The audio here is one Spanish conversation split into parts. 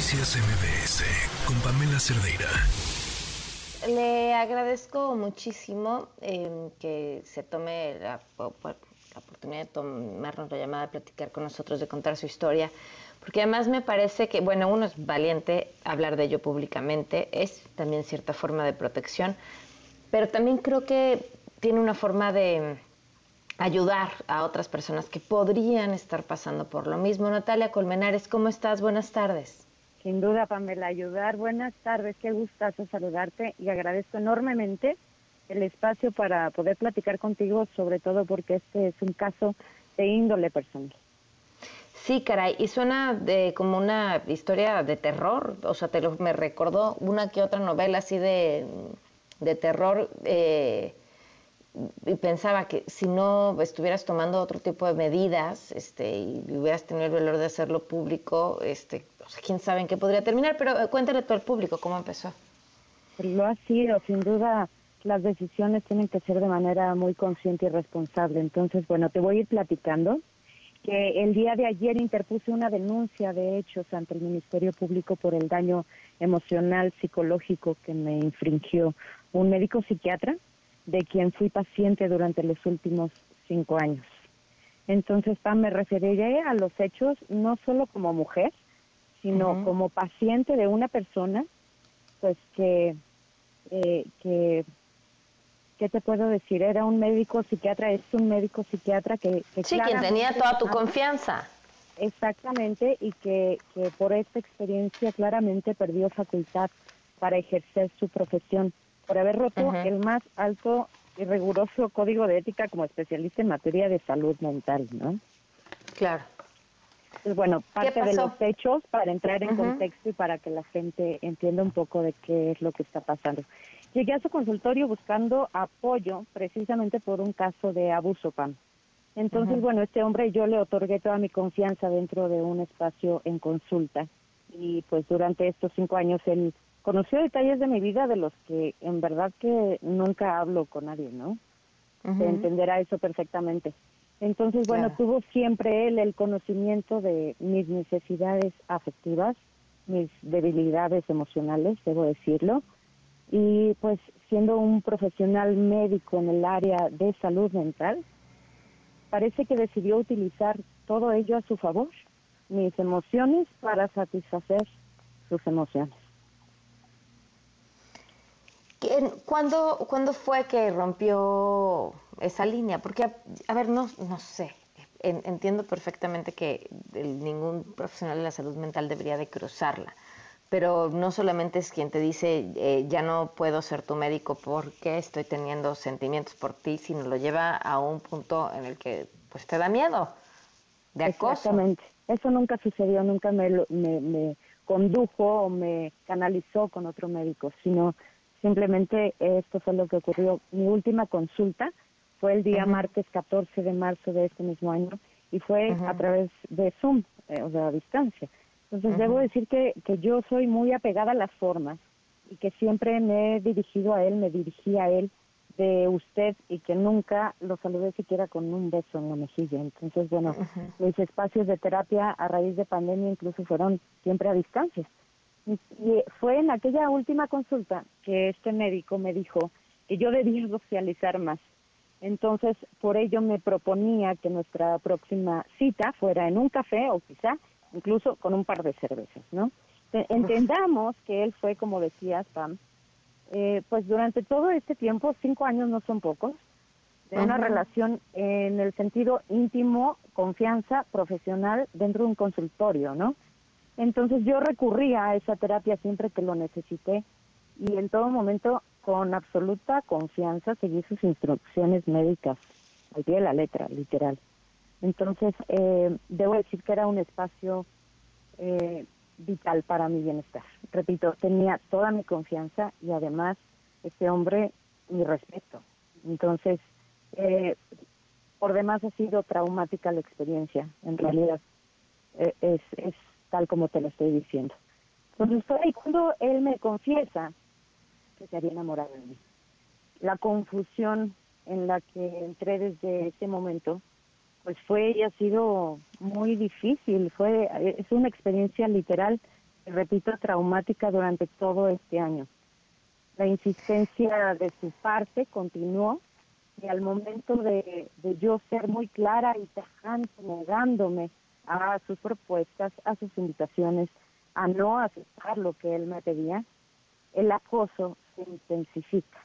Noticias MBS con Pamela Cerdeira. Le agradezco muchísimo em, que se tome la, oportunidad de tomarnos la llamada, de platicar con nosotros, de contar su historia, porque además me parece que, bueno, uno es valiente hablar de ello públicamente, es también cierta forma de protección, pero también creo que tiene una forma de ayudar a otras personas que podrían estar pasando por lo mismo. Natalia Colmenares, ¿cómo estás? Buenas tardes. Sin duda, Pamela, ayudar. Buenas tardes, qué gustazo saludarte y agradezco enormemente el espacio para poder platicar contigo, sobre todo porque este es un caso de índole personal. Sí, caray, y suena de como una historia de terror, o sea, te lo, me recordó una que otra novela así de, de terror. Eh, y pensaba que si no estuvieras tomando otro tipo de medidas este, y hubieras tenido el valor de hacerlo público, este, quién sabe en qué podría terminar, pero eh, cuéntale todo al público cómo empezó. Lo ha sido, sin duda las decisiones tienen que ser de manera muy consciente y responsable. Entonces, bueno, te voy a ir platicando que el día de ayer interpuse una denuncia de hechos ante el Ministerio Público por el daño emocional, psicológico que me infringió un médico psiquiatra de quien fui paciente durante los últimos cinco años. Entonces, Pam, me referiré a los hechos no solo como mujer, sino como paciente de una persona, pues que, eh, que, ¿qué te puedo decir? Era un médico psiquiatra, es un médico psiquiatra que... que sí, quien tenía toda tu confianza. Exactamente, y que, que por esta experiencia claramente perdió facultad para ejercer su profesión por haber roto el más alto y riguroso código de ética como especialista en materia de salud mental, ¿no? Claro. Pues bueno, parte de los hechos para entrar en contexto y para que la gente entienda un poco de qué es lo que está pasando. Llegué a su consultorio buscando apoyo precisamente por un caso de abuso PAM. Entonces, bueno, este hombre yo le otorgué toda mi confianza dentro de un espacio en consulta y pues durante estos cinco años él conoció detalles de mi vida de los que en verdad que nunca hablo con nadie, ¿no? Se entenderá eso perfectamente. Entonces, bueno, tuvo siempre él el conocimiento de mis necesidades afectivas, mis debilidades emocionales, debo decirlo, y pues siendo un profesional médico en el área de salud mental, parece que decidió utilizar todo ello a su favor, mis emociones para satisfacer sus emociones. ¿Cuándo, ¿Cuándo fue que rompió esa línea? Porque, a, ver, no, no sé, entiendo perfectamente que ningún profesional de la salud mental debería de cruzarla, pero no solamente es quien te dice, eh, ya no puedo ser tu médico porque estoy teniendo sentimientos por ti, sino lo lleva a un punto en el que pues te da miedo de acoso. Exactamente, eso nunca sucedió, nunca me, me, me condujo o me canalizó con otro médico, sino Simplemente esto fue lo que ocurrió. Mi última consulta fue el día martes 14 de marzo de este mismo año y fue a través de Zoom, eh, o sea, a distancia. Entonces, debo decir que, que yo soy muy apegada a las formas y que siempre me he dirigido a él, me dirigí a él de usted y que nunca lo saludé siquiera con un beso en la mejilla. Entonces, bueno, mis espacios de terapia a raíz de pandemia incluso fueron siempre a distancia. Y fue en aquella última consulta que este médico me dijo que yo debía socializar más. Entonces, por ello me proponía que nuestra próxima cita fuera en un café o quizá incluso con un par de cervezas, ¿no? Entendamos que él fue, como decía Pam, eh, pues durante todo este tiempo, cinco años no son pocos, de una relación en el sentido íntimo, confianza, profesional dentro de un consultorio, ¿no? Entonces yo recurría a esa terapia siempre que lo necesité y en todo momento con absoluta confianza seguí sus instrucciones médicas al pie de la letra, literal. Entonces, eh, debo decir que era un espacio eh, vital para mi bienestar. Repito, tenía toda mi confianza y además este hombre mi respeto. Entonces, eh, por demás ha sido traumática la experiencia, en realidad. es, es tal como te lo estoy diciendo. Entonces fue ahí cuando él me confiesa que se había enamorado de mí. La confusión en la que entré desde ese momento, pues fue y ha sido muy difícil, fue es una experiencia literal repito, traumática durante todo este año. La insistencia de su parte continuó y al momento de, de yo ser muy clara y tajante, negándome a sus propuestas, a sus invitaciones, a no aceptar lo que él me pedía, el acoso se intensifica.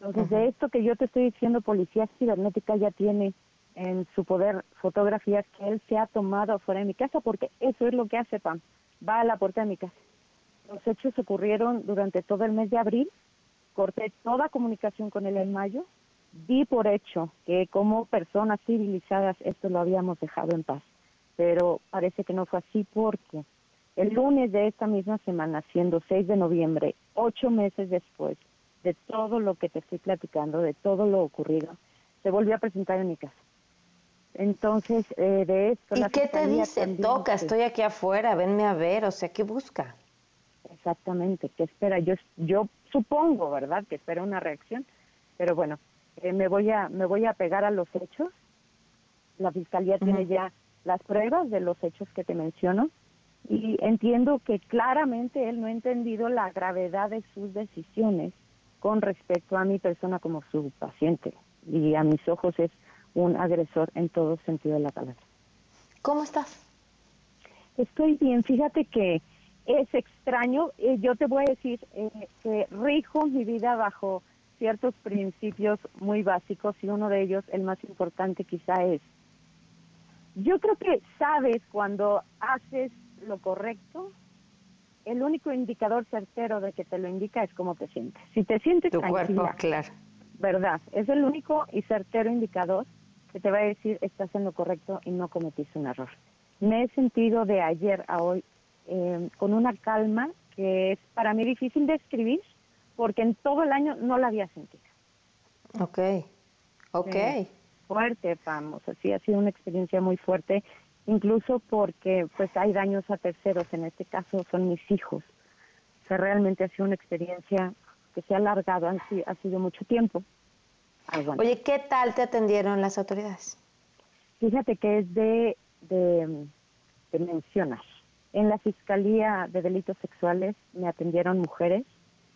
Entonces, de esto que yo te estoy diciendo, Policía Cibernética ya tiene en su poder fotografías que él se ha tomado fuera de mi casa, porque eso es lo que hace Pam, va a la puerta de mi casa. Los hechos ocurrieron durante todo el mes de abril, corté toda comunicación con él en mayo, di por hecho que como personas civilizadas esto lo habíamos dejado en paz, pero parece que no fue así porque el lunes de esta misma semana, siendo 6 de noviembre, ocho meses después de todo lo que te estoy platicando, de todo lo ocurrido, se volvió a presentar en mi casa. Entonces, eh, de esto... ¿Y qué te dice? Toca, estoy aquí afuera, venme a ver, o sea, ¿qué busca? Exactamente, ¿qué espera? Yo, yo supongo, ¿verdad?, que espera una reacción, pero bueno, eh, me voy a me voy a pegar a los hechos. La fiscalía tiene ya las pruebas de los hechos que te menciono y entiendo que claramente él no ha entendido la gravedad de sus decisiones con respecto a mi persona como su paciente y a mis ojos es un agresor en todo sentido de la palabra. ¿Cómo estás? Estoy bien, fíjate que es extraño, eh, yo te voy a decir eh, que rijo mi vida bajo ciertos principios muy básicos y uno de ellos, el más importante quizá es, yo creo que sabes cuando haces lo correcto, el único indicador certero de que te lo indica es cómo te sientes. Si te sientes tu cuerpo, claro. ¿Verdad? Es el único y certero indicador que te va a decir estás en lo correcto y no cometiste un error. Me he sentido de ayer a hoy eh, con una calma que es para mí difícil de escribir, porque en todo el año no la había sentido. Ok, ok. Fuerte, vamos, así ha sido una experiencia muy fuerte, incluso porque pues hay daños a terceros, en este caso son mis hijos. O sea, realmente ha sido una experiencia que se ha alargado, ha, ha sido mucho tiempo. Oye, ¿qué tal te atendieron las autoridades? Fíjate que es de, de, de mencionar. En la Fiscalía de Delitos Sexuales me atendieron mujeres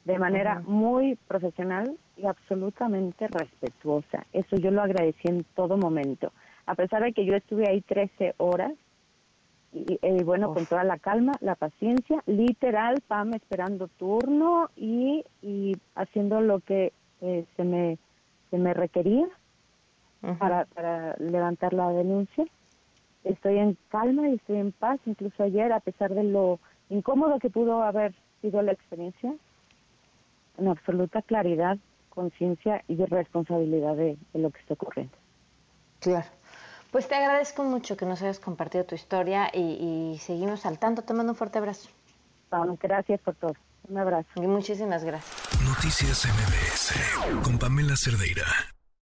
de manera muy profesional y absolutamente respetuosa. Eso yo lo agradecí en todo momento. A pesar de que yo estuve ahí 13 horas, y, eh, bueno, con toda la calma, la paciencia, literal, Pam esperando turno y, y haciendo lo que eh, se, me, se me requería para, para levantar la denuncia. Estoy en calma y estoy en paz, incluso ayer, a pesar de lo incómodo que pudo haber sido la experiencia, en absoluta claridad, conciencia y responsabilidad de, lo que está ocurriendo. Claro. Pues te agradezco mucho que nos hayas compartido tu historia y, seguimos al tanto. Te mando un fuerte abrazo. gracias por todo. Un abrazo. Y muchísimas gracias. Noticias MBS con Pamela Cerdeira.